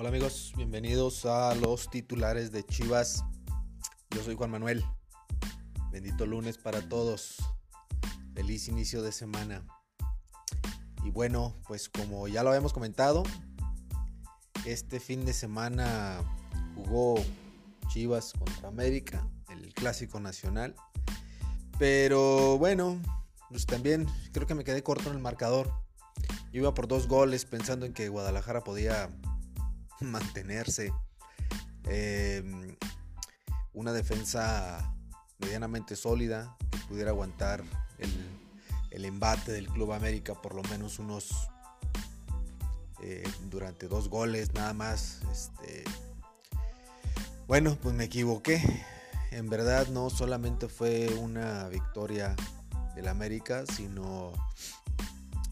Hola amigos, bienvenidos a los titulares de Chivas. Yo soy Juan Manuel. Bendito lunes para todos. Feliz inicio de semana. Y bueno, pues como ya lo habíamos comentado, este fin de semana jugó Chivas contra América, el clásico nacional. Pero bueno, pues también creo que me quedé corto en el marcador. Yo iba por dos goles pensando en que Guadalajara podía mantenerse. Em, una defensa medianamente sólida que pudiera aguantar el, embate del Club América por lo menos unos eh, durante dos goles nada más. Este, bueno, pues me equivoqué. En verdad no solamente fue una victoria del América, sino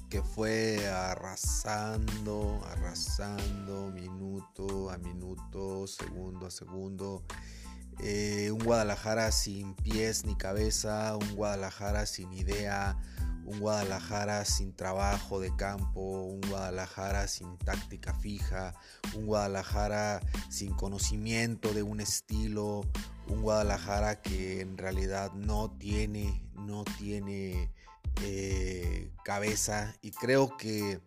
que fue arrasando, arrasando, minuto a minuto, segundo a segundo. Eh, un Guadalajara sin pies ni cabeza, un Guadalajara sin idea, un Guadalajara sin trabajo de campo, un Guadalajara sin táctica fija, un Guadalajara sin conocimiento de un estilo, un Guadalajara que en realidad no tiene, no tiene eh, cabeza y creo que,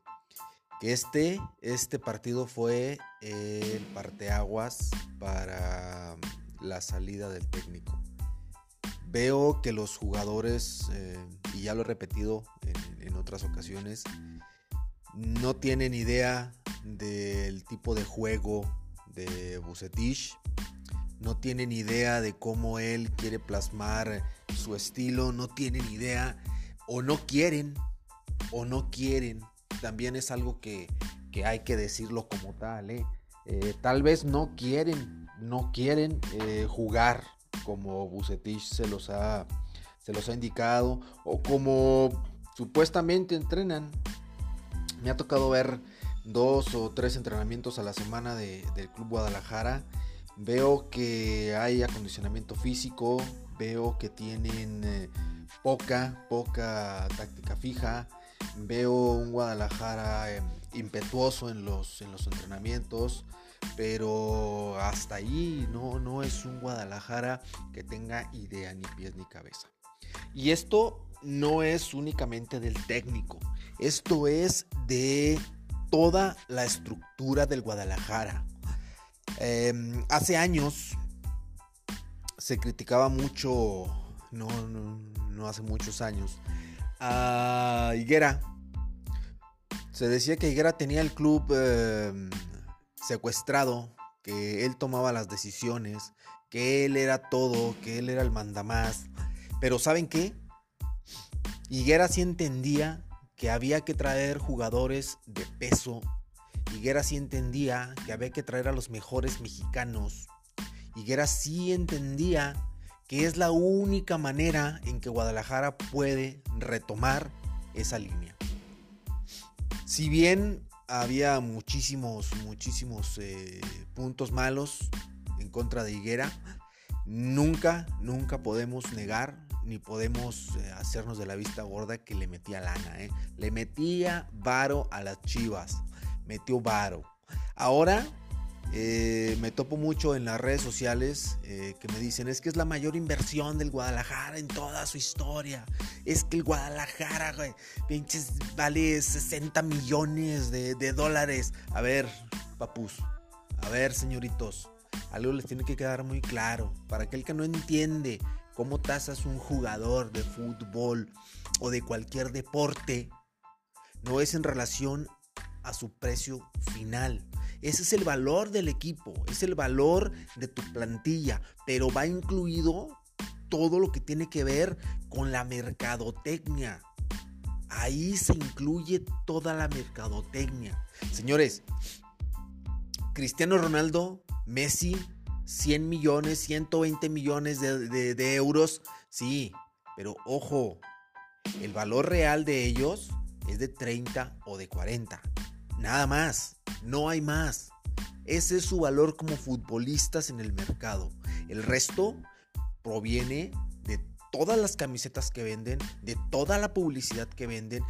este, este partido fue el parteaguas para la salida del técnico. Veo que los jugadores, eh, y ya lo he repetido en, en, otras ocasiones, no tienen idea del tipo de juego de Bucetich, no tienen idea de cómo él quiere plasmar su estilo, no tienen idea o no quieren, o no quieren, también es algo que, hay que decirlo como tal. ¿eh? Eh, tal vez no quieren, no quieren eh, jugar como Bucetich se los, ha, se los ha indicado, o como supuestamente entrenan. Me ha tocado ver dos o tres entrenamientos a la semana del Club Guadalajara. Veo que hay acondicionamiento físico, veo que tienen poca, poca táctica fija. Veo un Guadalajara em, impetuoso en los, en los entrenamientos, pero hasta ahí no, no es un Guadalajara que tenga idea ni pies ni cabeza. Y esto no es únicamente del técnico, esto es de toda la estructura del Guadalajara. Em, hace años se criticaba mucho, no, no, no hace muchos años, a Higuera. Se decía que Higuera tenía el club em, secuestrado, que él tomaba las decisiones, que él era todo, que él era el mandamás. Pero ¿saben qué? Higuera sí entendía que había que traer jugadores de peso. Higuera sí entendía que había que traer a los mejores mexicanos. Higuera sí entendía que es la única manera en que Guadalajara puede retomar esa línea. Si bien había muchísimos, muchísimos eh, puntos malos en contra de Higuera, nunca, nunca podemos negar ni podemos eh, hacernos de la vista gorda que le metía lana. ¿eh? Le metía varo a las chivas, metió varo. Ahora eh, me topo mucho en las redes sociales eh, que me dicen es que es la mayor inversión del Guadalajara en toda su historia. Es que el Guadalajara, pinches, vale 60 millones de, de dólares. A ver, papus, a ver, señoritos, algo les tiene que quedar muy claro. Para aquel que no entiende cómo tasas un jugador de fútbol o de cualquier deporte, no es en relación a su precio final ese es el valor del equipo, es el valor de tu plantilla, pero va incluido todo lo que tiene que ver con la mercadotecnia. Ahí se incluye toda la mercadotecnia. Señores, Cristiano Ronaldo, Messi, 100 millones, 120 millones de, de euros, sí, pero ojo, el valor real de ellos es de 30 o de 40. Nada más, no hay más. Ese es su valor como futbolistas en el mercado. El resto proviene de todas las camisetas que venden, de toda la publicidad que venden.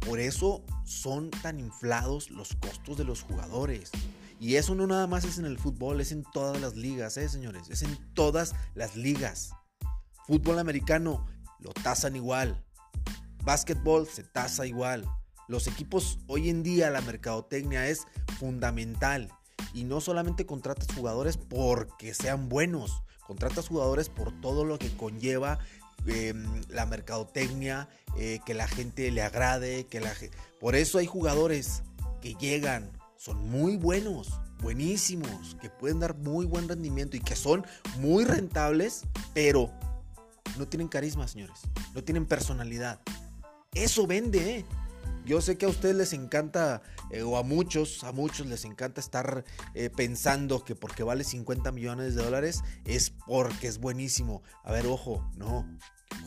Por eso son tan inflados los costos de los jugadores. Y eso no nada más es en el fútbol, es en todas las ligas, ¿eh, señores? Es en todas las ligas. Fútbol americano lo tasan igual. Básquetbol se tasa igual. Los equipos hoy en día la mercadotecnia es fundamental. Y no solamente contratas jugadores porque sean buenos, contratas jugadores por todo lo que conlleva em, la mercadotecnia, eh, que la gente le agrade, que la Por eso hay jugadores que llegan, son muy buenos, buenísimos, que pueden dar muy buen rendimiento y que son muy rentables, pero no tienen carisma, señores, no tienen personalidad. Eso vende, ¿eh? Yo sé que a ustedes les encanta, eh, o a muchos, a muchos les encanta estar eh, pensando que porque vale 50 millones de dólares es porque es buenísimo. A ver, ojo, no.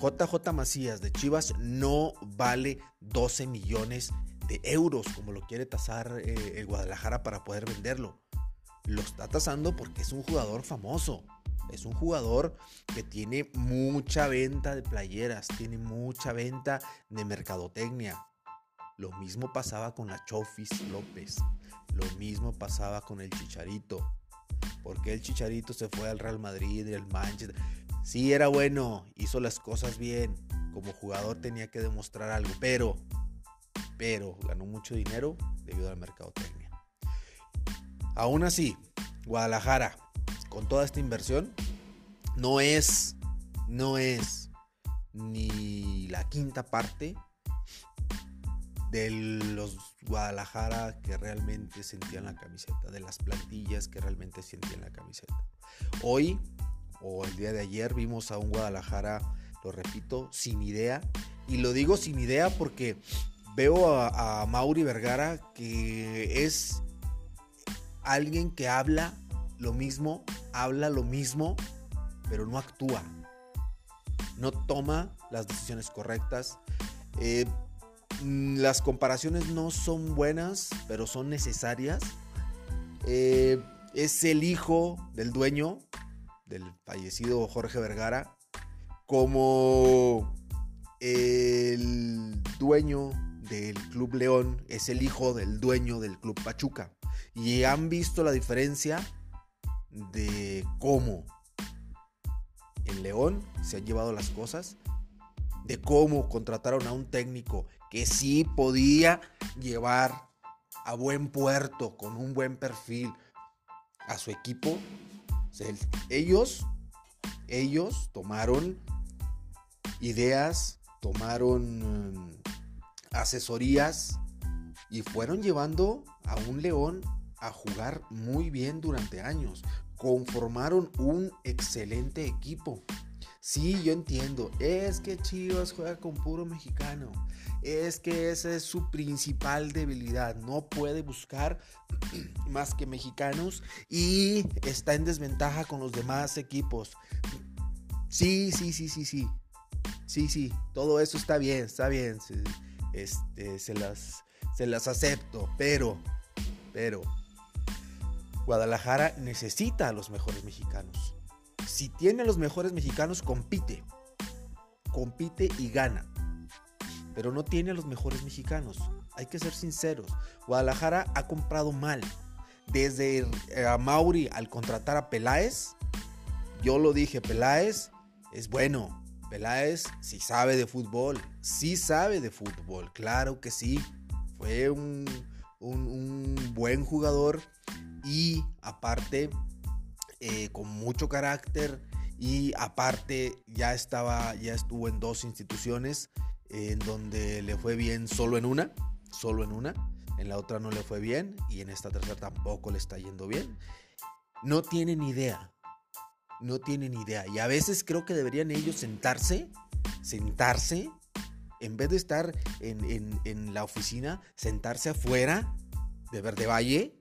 JJ Macías de Chivas no vale 12 millones de euros como lo quiere tasar eh, el Guadalajara para poder venderlo. Lo está tasando porque es un jugador famoso. Es un jugador que tiene mucha venta de playeras, tiene mucha venta de mercadotecnia. Lo mismo pasaba con la Chofis López. Lo mismo pasaba con el Chicharito. Porque el Chicharito se fue al Real Madrid y al Manchester. Sí, era bueno, hizo las cosas bien. Como jugador tenía que demostrar algo, pero, pero ganó mucho dinero debido al mercadotecnia. Aún así, Guadalajara, con toda esta inversión, no es, no es ni la quinta parte de los Guadalajara que realmente sentían la camiseta, de las plantillas que realmente sentían la camiseta. Hoy, o el día de ayer, vimos a un Guadalajara, lo repito, sin idea. Y lo digo sin idea porque veo a, Mauri Vergara que es alguien que habla lo mismo, habla lo mismo, pero no actúa. No toma las decisiones correctas. Eh, las comparaciones no son buenas, pero son necesarias. Eh, es el hijo del dueño, del fallecido Jorge Vergara, como el dueño del Club León es el hijo del dueño del Club Pachuca. Y han visto la diferencia de cómo en León se han llevado las cosas, de cómo contrataron a un técnico que sí podía llevar a buen puerto con un buen perfil a su equipo. ellos, ellos tomaron ideas, tomaron mm, asesorías y fueron llevando a un león a jugar muy bien durante años. Conformaron un excelente equipo. Sí, yo entiendo. Es que Chivas juega con puro mexicano. Es que esa es su principal debilidad. No puede buscar más que mexicanos y está en desventaja con los demás equipos. Sí, sí, sí, sí, sí. Sí, sí. Todo eso está bien, está bien. Se, este, se las, se las acepto. Pero, pero, Guadalajara necesita a los mejores mexicanos si tiene a los mejores mexicanos, compite. Compite y gana. Pero no tiene a los mejores mexicanos. Hay que ser sinceros. Guadalajara ha comprado mal. Desde eh, a Mauri al contratar a Peláez, yo lo dije, Peláez es bueno. Peláez sí sabe de fútbol. Sí sabe de fútbol. Claro que sí. Fue un, un buen jugador. Y aparte eh, con mucho carácter y aparte ya estaba, ya estuvo en dos instituciones en donde le fue bien solo en una, solo en una, en la otra no le fue bien y en esta tercera tampoco le está yendo bien. No tienen idea, no tienen idea y a veces creo que deberían ellos sentarse, sentarse, en vez de estar en, en la oficina, sentarse afuera de Verde Valle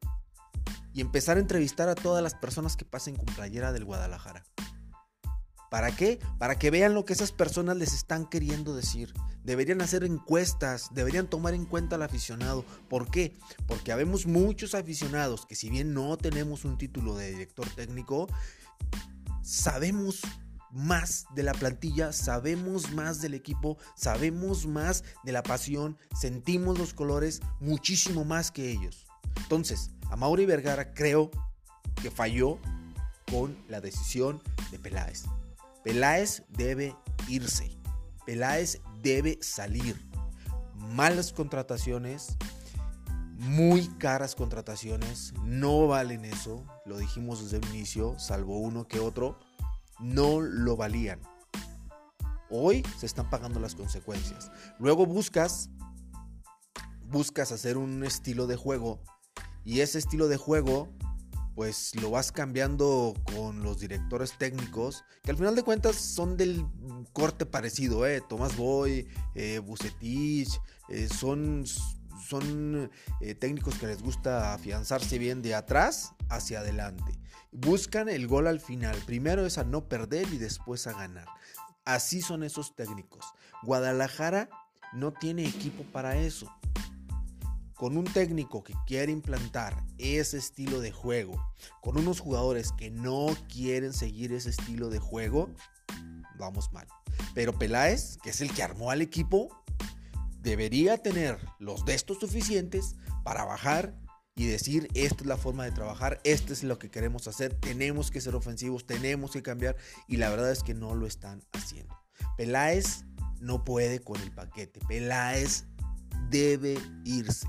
y empezar a entrevistar a todas las personas que pasen con playera del Guadalajara. ¿Para qué? Para que vean lo que esas personas les están queriendo decir. Deberían hacer encuestas, deberían tomar en cuenta al aficionado. ¿Por qué? Porque habemos muchos aficionados que si bien no tenemos un título de director técnico, sabemos más de la plantilla, sabemos más del equipo, sabemos más de la pasión, sentimos los colores muchísimo más que ellos. Entonces, a Mauri Vergara creo que falló con la decisión de Peláez. Peláez debe irse. Peláez debe salir. Malas contrataciones, muy caras contrataciones, no valen eso, lo dijimos desde el inicio, salvo uno que otro, no lo valían. Hoy se están pagando las consecuencias. Luego buscas buscas hacer un estilo de juego y ese estilo de juego pues lo vas cambiando con los directores técnicos, que al final de cuentas son del corte parecido, ¿eh? Tomás Boy, eh, Bucetich, eh, son, son eh, técnicos que les gusta afianzarse bien de atrás hacia adelante. Buscan el gol al final, primero es a no perder y después a ganar. Así son esos técnicos. Guadalajara no tiene equipo para eso con un técnico que quiere implantar ese estilo de juego, con unos jugadores que no quieren seguir ese estilo de juego, vamos mal. Pero Peláez, que es el que armó al equipo, debería tener los de estos suficientes para bajar y decir, esta es la forma de trabajar, esto es lo que queremos hacer, tenemos que ser ofensivos, tenemos que cambiar, y la verdad es que no lo están haciendo. Peláez no puede con el paquete, Peláez debe irse.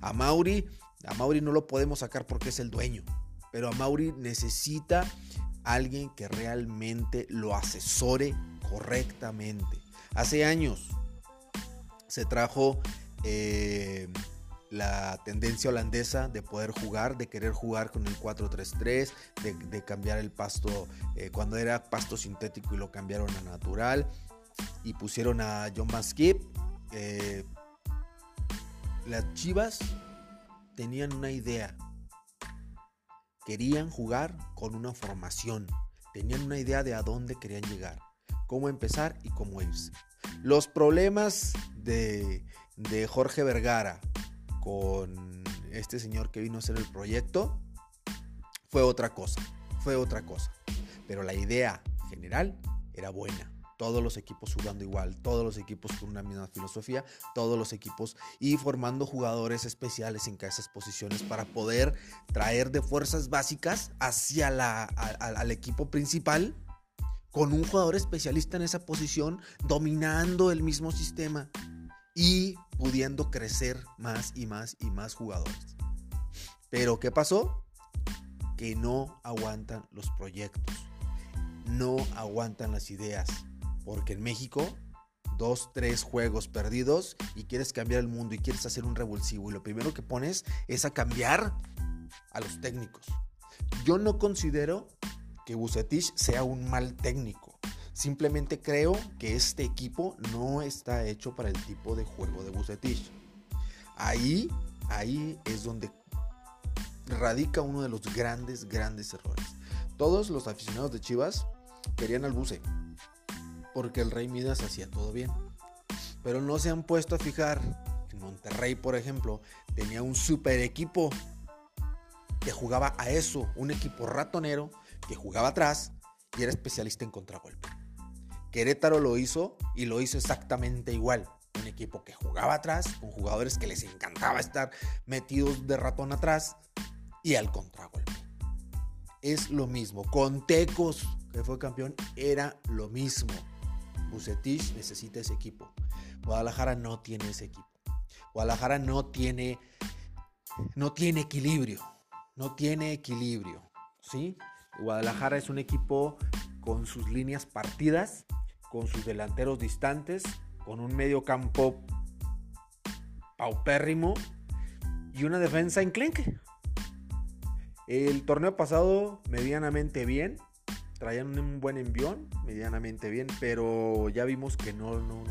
A Mauri, a Mauri no lo podemos sacar porque es el dueño, pero a Mauri necesita alguien que realmente lo asesore correctamente. Hace años se trajo eh, la tendencia holandesa de poder jugar, de querer jugar con el 4-3-3, de, cambiar el pasto eh, cuando era pasto sintético y lo cambiaron a natural y pusieron a John Maskip. Eh, las Chivas tenían una idea. Querían jugar con una formación. Tenían una idea de a dónde querían llegar, cómo empezar y cómo irse. Los problemas de, de Jorge Vergara con este señor que vino a hacer el proyecto fue otra cosa, fue otra cosa. Pero la idea general era buena todos los equipos jugando igual, todos los equipos con una misma filosofía, todos los equipos y formando jugadores especiales en cada esas posiciones para poder traer de fuerzas básicas hacia la, al equipo principal con un jugador especialista en esa posición dominando el mismo sistema y pudiendo crecer más y más y más jugadores. Pero ¿qué pasó? Que no aguantan los proyectos, no aguantan las ideas porque en México, dos, tres juegos perdidos y quieres cambiar el mundo y quieres hacer un revulsivo. Y lo primero que pones es a cambiar a los técnicos. Yo no considero que Bucetich sea un mal técnico. Simplemente creo que este equipo no está hecho para el tipo de juego de Bucetich. Ahí, ahí es donde radica uno de los grandes, grandes errores. Todos los aficionados de Chivas querían al Buce porque el Rey Midas hacía todo bien. Pero no se han puesto a fijar que Monterrey, por ejemplo, tenía un super equipo que jugaba a eso, un equipo ratonero que jugaba atrás y era especialista en contragolpe. Querétaro lo hizo y lo hizo exactamente igual. Un equipo que jugaba atrás, con jugadores que les encantaba estar metidos de ratón atrás y al contragolpe. Es lo mismo. Con Tecos, que fue campeón, era lo mismo. Bucetich necesita ese equipo. Guadalajara no tiene ese equipo. Guadalajara no tiene, no tiene equilibrio. No tiene equilibrio. ¿sí? Guadalajara es un equipo con sus líneas partidas, con sus delanteros distantes, con un medio campo paupérrimo y una defensa enclenque. El torneo pasado medianamente bien, traían un buen envión, medianamente bien, pero ya vimos que no, no,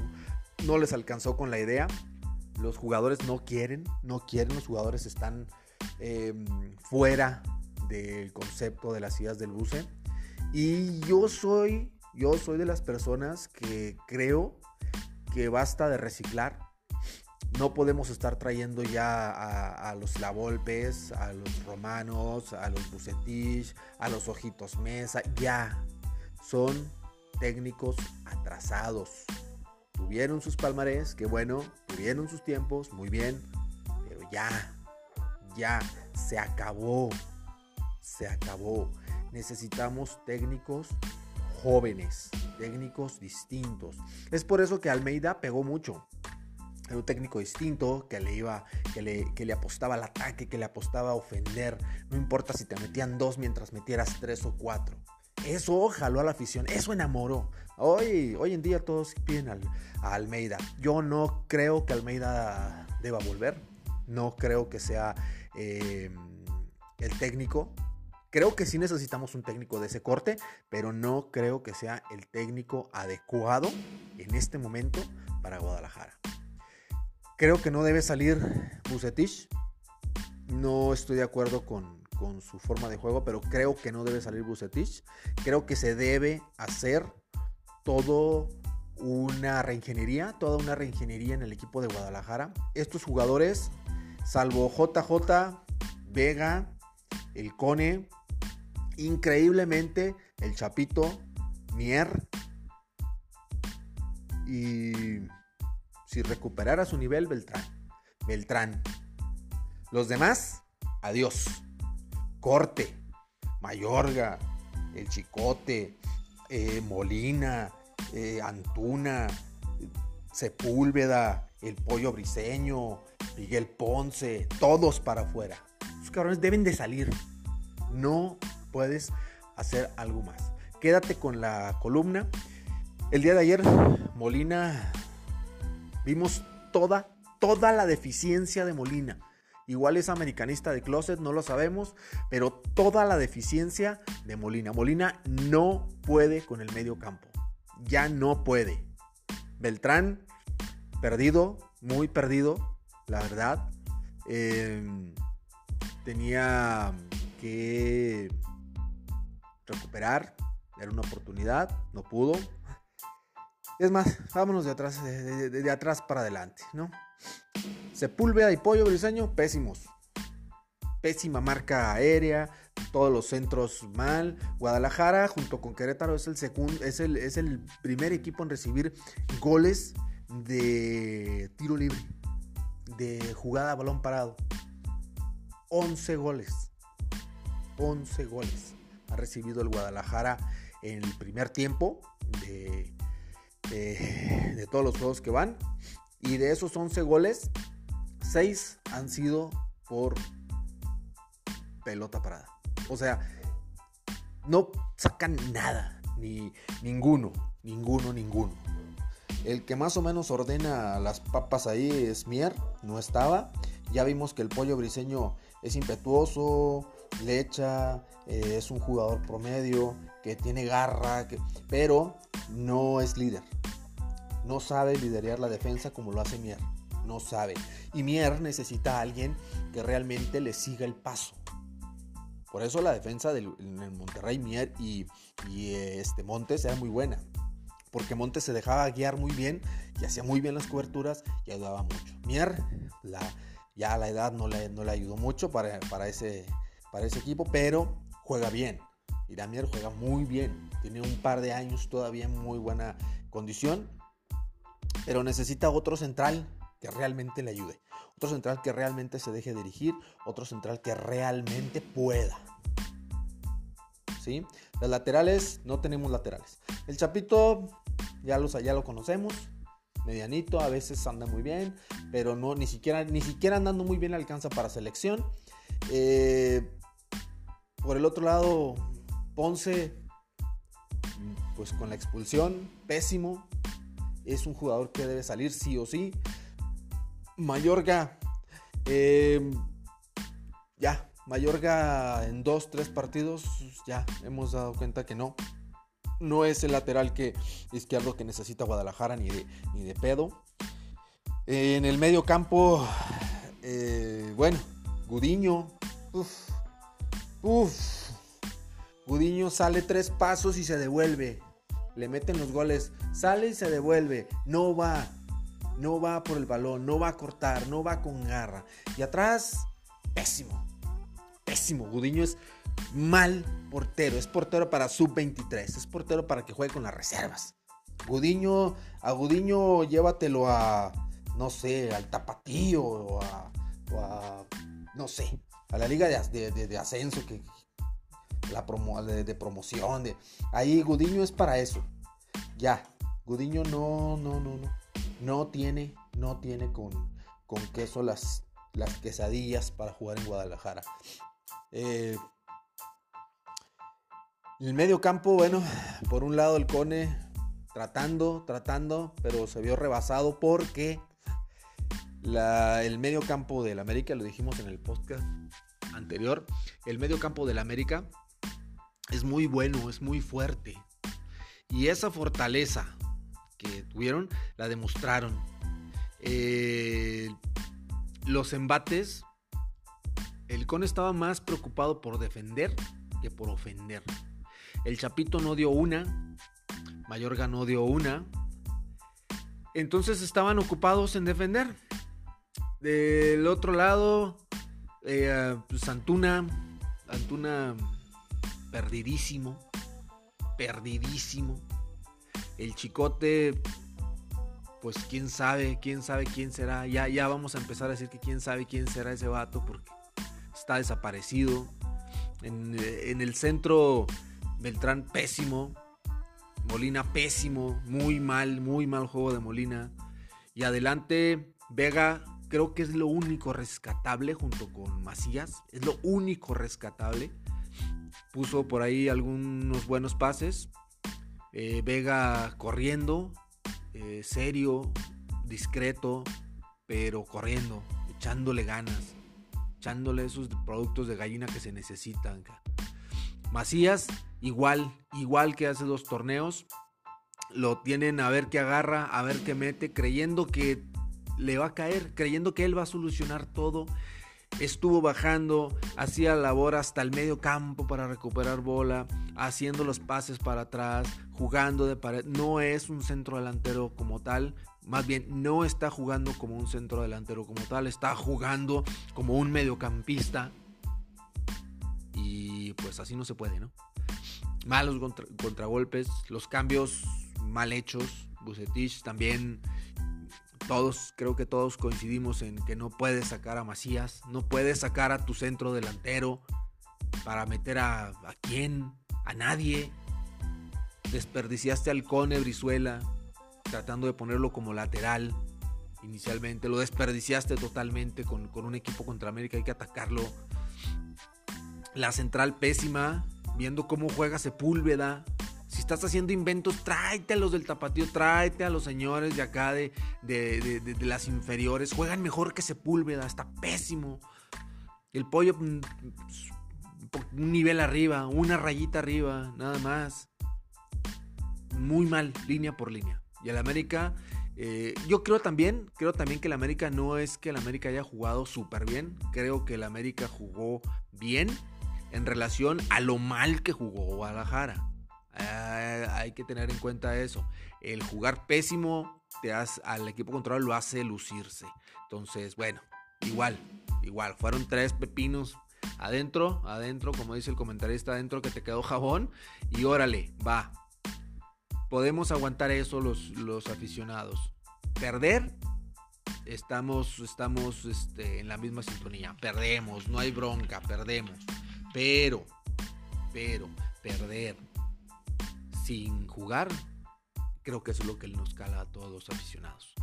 no les alcanzó con la idea. Los jugadores no quieren, no quieren, los jugadores están em, fuera del concepto de las ideas del buce. Y yo soy, yo soy de las personas que creo que basta de reciclar no podemos estar trayendo ya a, los Lavolpes, a los Romanos, a los Bucetich, a los Ojitos Mesa. Ya son técnicos atrasados. Tuvieron sus palmarés, que bueno, tuvieron sus tiempos, muy bien, pero ya, Ya, se acabó. Se acabó. Necesitamos técnicos jóvenes, técnicos distintos. Es por eso que Almeida pegó mucho. Era un técnico distinto que le iba, que le, que le apostaba al ataque, que le apostaba a ofender. No importa si te metían dos mientras metieras tres o cuatro. Eso jaló a la afición, eso enamoró. Hoy, hoy en día todos piden a Almeida. Yo no creo que Almeida deba volver. No creo que sea eh, el técnico. Creo que sí necesitamos un técnico de ese corte, pero no creo que sea el técnico adecuado en este momento para Guadalajara. Creo que no debe salir Bucetich. No estoy de acuerdo con, con su forma de juego, pero creo que no debe salir Bucetich. Creo que se debe hacer todo una reingeniería, toda una reingeniería en el equipo de Guadalajara. Estos jugadores, salvo JJ, Vega, el Cone, increíblemente el Chapito, Mier, y si recuperara su nivel, Beltrán. Beltrán. Los demás, adiós. Corte, Mayorga, el Chicote, eh, Molina, eh, Antuna, Sepúlveda, el Pollo Briseño, Miguel Ponce, todos para afuera. Los cabrones deben de salir. No puedes hacer algo más. Quédate con la columna. El día de ayer, Molina, vimos toda, toda la deficiencia de Molina. Igual es americanista de closet, no lo sabemos, pero toda la deficiencia de Molina. Molina no puede con el medio campo. Ya no puede. Beltrán, perdido, muy perdido, la verdad. Em, tenía que recuperar, era una oportunidad, no pudo. Es más, vámonos de atrás, de atrás para adelante, ¿no? Sepúlveda y Pollo Briseño, pésimos. Pésima marca aérea, todos los centros mal. Guadalajara, junto con Querétaro, es el, segundo, es el, es el primer equipo en recibir goles de tiro libre, de jugada a balón parado. 11 goles. 11 goles ha recibido el Guadalajara en el primer tiempo de, de, todos los juegos que van. Y de esos 11 goles, 6 han sido por pelota parada. O sea, no sacan nada, ni ninguno, ninguno, ninguno. El que más o menos ordena las papas ahí es Mier, no estaba. Ya vimos que el pollo briseño es impetuoso, le echa, eh, es un jugador promedio, que tiene garra, pero no es líder. No sabe liderar la defensa como lo hace Mier no sabe. Y Mier necesita a alguien que realmente le siga el paso. Por eso la defensa del Monterrey, Mier y, este Montes era muy buena. Porque Montes se dejaba guiar muy bien y hacía muy bien las coberturas y ayudaba mucho. Mier, ya la edad no le, ayudó mucho para, ese, equipo, pero juega bien. Y Mier juega muy bien. Tiene un par de años todavía en muy buena condición. Pero necesita otro central que realmente le ayude. Otro central que realmente se deje dirigir. Otro central que realmente pueda. ¿Sí? Las laterales, no tenemos laterales. El Chapito, ya, los, ya lo conocemos. Medianito, a veces anda muy bien. Pero no, ni siquiera, ni siquiera andando muy bien alcanza para selección. Eh, por el otro lado, Ponce, pues con la expulsión, pésimo. Es un jugador que debe salir sí o sí. Mayorga. Eh, ya, Mayorga en dos, tres partidos, ya hemos dado cuenta que no. No es el lateral que izquierdo que necesita Guadalajara ni de, ni de pedo. en el medio campo, eh, bueno, Gudiño. Uf, uf. Gudiño sale tres pasos y se devuelve. Le meten los goles. Sale y se devuelve. No va no va por el balón, no va a cortar, no va con garra. Y atrás, pésimo, pésimo. Gudiño es mal portero, es portero para sub-23, es portero para que juegue con las reservas. Gudiño, a Gudiño llévatelo a, no sé, al tapatío o a, no sé, a la liga de, ascenso, que la promo, de, promoción, de ahí Gudiño es para eso. Ya, Gudiño no, no, no, no, no tiene, no tiene con, con queso las, las quesadillas para jugar en Guadalajara. Eh, el medio campo, bueno, por un lado el Cone tratando, tratando, pero se vio rebasado porque el medio campo del América, lo dijimos en el podcast anterior, el medio campo del América es muy bueno, es muy fuerte. Y esa fortaleza que tuvieron la demostraron. Eh, los embates, el Cone estaba más preocupado por defender que por ofender. El Chapito no dio una. Mayorga no dio una. Entonces estaban ocupados en defender. Del otro lado, eh, pues. Antuna perdidísimo. Perdidísimo. El chicote, pues quién sabe, quién sabe quién será. Ya, ya vamos a empezar a decir que quién sabe quién será ese vato porque está desaparecido. En, en el centro Beltrán pésimo. Molina pésimo. Muy mal, muy mal juego de Molina. Y adelante, Vega creo que es lo único rescatable junto con Macías. Es lo único rescatable. Puso por ahí algunos buenos pases. Eh, Vega corriendo, eh, serio, discreto, pero corriendo, echándole ganas, echándole esos productos de gallina que se necesitan. Macías, igual, igual que hace dos torneos, lo tienen a ver qué agarra, a ver qué mete, creyendo que le va a caer, creyendo que él va a solucionar todo. Estuvo bajando, hacía labor hasta el medio campo para recuperar bola, haciendo los pases para atrás, jugando de pared. No es un centro delantero como tal, más bien no está jugando como un centro delantero como tal, está jugando como un mediocampista y pues así no se puede, ¿no? Malos contragolpes, los cambios mal hechos. Bucetich también, todos, creo que todos coincidimos en que no puedes sacar a Macías, no puedes sacar a tu centro delantero para meter a, quién, a nadie. Desperdiciaste al Cone Brizuela tratando de ponerlo como lateral inicialmente. Lo desperdiciaste totalmente con, con un equipo contra América, hay que atacarlo la central pésima, viendo cómo juega Sepúlveda. Si estás haciendo inventos, tráete a los del tapatío, tráete a los señores de acá de, de, las inferiores. Juegan mejor que Sepúlveda, está pésimo. El pollo, mm, un nivel arriba, una rayita arriba, nada más. Muy mal, línea por línea. Y el América, eh, yo creo también, creo también que el América no es que el América haya jugado súper bien. Creo que el América jugó bien en relación a lo mal que jugó Guadalajara. Eh, hay que tener en cuenta eso. El jugar pésimo te hace, al equipo contrario lo hace lucirse. Entonces, bueno, igual, igual. Fueron tres pepinos adentro, adentro, como dice el comentarista, adentro que te quedó jabón. Y órale, va. Podemos aguantar eso los, los aficionados. Perder, estamos, estamos este, en la misma sintonía. Perdemos, no hay bronca, perdemos. Pero, pero, perder sin jugar, creo que eso es lo que nos cala a todos los aficionados.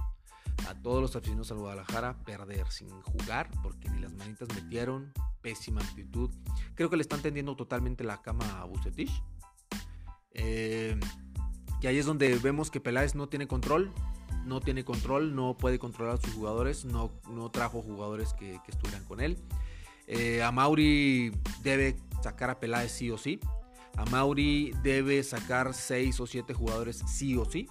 A todos los aficionados al Guadalajara, perder sin jugar, porque ni las manitas metieron, pésima actitud. Creo que le están tendiendo totalmente la cama a Bucetich. Eh, y ahí es donde vemos que Peláez no tiene control, no tiene control, no puede controlar a sus jugadores, no, no trajo jugadores que, que estuvieran con él. Eh, a Mauri debe sacar a Peláez sí o sí. A Mauri debe sacar 6 o 7 jugadores sí o sí.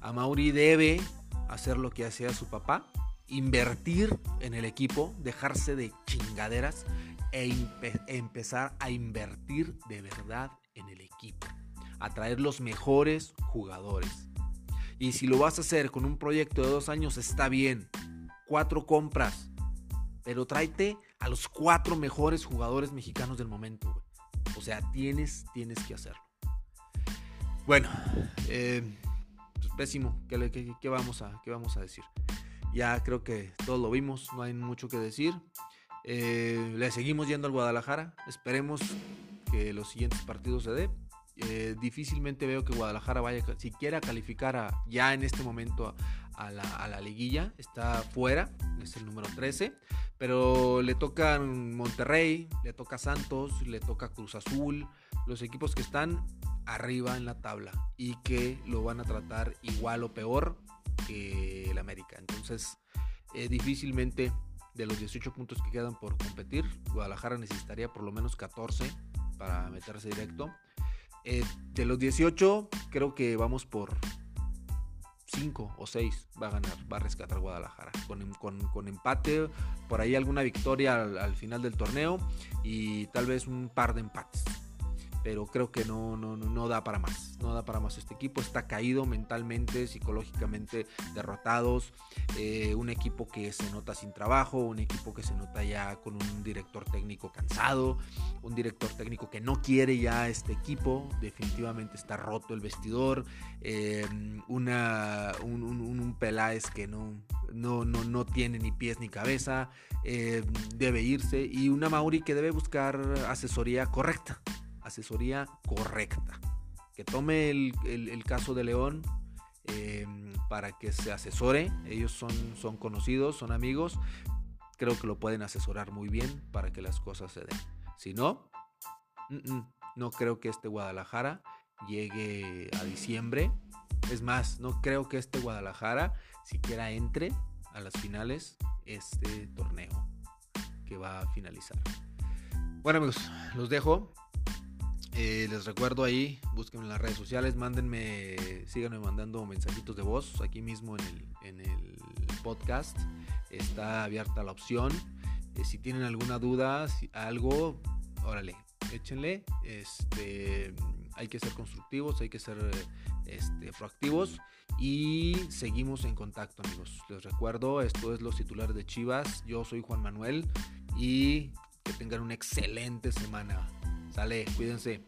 A Mauri debe hacer lo que hacía su papá, invertir en el equipo, dejarse de chingaderas e empezar a invertir de verdad en el equipo, atraer los mejores jugadores. Y si lo vas a hacer con un proyecto de dos años, está bien. Cuatro compras, pero tráete a los cuatro mejores jugadores mexicanos del momento, O sea, tienes, tienes que hacerlo. Bueno, eh, pues pésimo. ¿Qué, vamos a, ¿Qué vamos a decir? Ya creo que todos lo vimos, no hay mucho que decir. Eh, le seguimos yendo al Guadalajara. Esperemos que los siguientes partidos se dé. Eh, difícilmente veo que Guadalajara vaya siquiera a calificar a, ya en este momento a, la, liguilla. Está fuera, es el número 13. Pero le toca Monterrey, le toca Santos, le toca Cruz Azul. Los equipos que están arriba en la tabla y que lo van a tratar igual o peor que el América. Entonces, eh, difícilmente de los 18 puntos que quedan por competir, Guadalajara necesitaría por lo menos 14 para meterse directo. Eh, de los 18, creo que vamos por 5 o 6 va a ganar, va a rescatar Guadalajara. Con, empate, por ahí alguna victoria al, final del torneo y tal vez un par de empates pero creo que no, no, no da para más. No da para más este equipo. Está caído mentalmente, psicológicamente derrotados. Eh, un equipo que se nota sin trabajo, un equipo que se nota ya con un director técnico cansado, un director técnico que no quiere ya este equipo. Definitivamente está roto el vestidor. Eh, una, un, un, Peláez que no, no, no, no tiene ni pies ni cabeza. Eh, debe irse. Y una Mauri que debe buscar asesoría correcta asesoría correcta. Que tome el, caso de León eh, para que se asesore. Ellos son, son conocidos, son amigos. Creo que lo pueden asesorar muy bien para que las cosas se den. Si no, no creo que este Guadalajara llegue a diciembre. Es más, no creo que este Guadalajara siquiera entre a las finales este torneo que va a finalizar. Bueno amigos, los dejo. Eh, les recuerdo ahí, búsquenme en las redes sociales, mándenme, síganme mandando mensajitos de voz aquí mismo en el, podcast. Está abierta la opción. Eh, si tienen alguna duda, algo, órale, échenle. Este, hay que ser constructivos, hay que ser este, proactivos y seguimos en contacto amigos. Les recuerdo, esto es los titulares de Chivas. Yo soy Juan Manuel y que tengan una excelente semana. Sale, cuídense.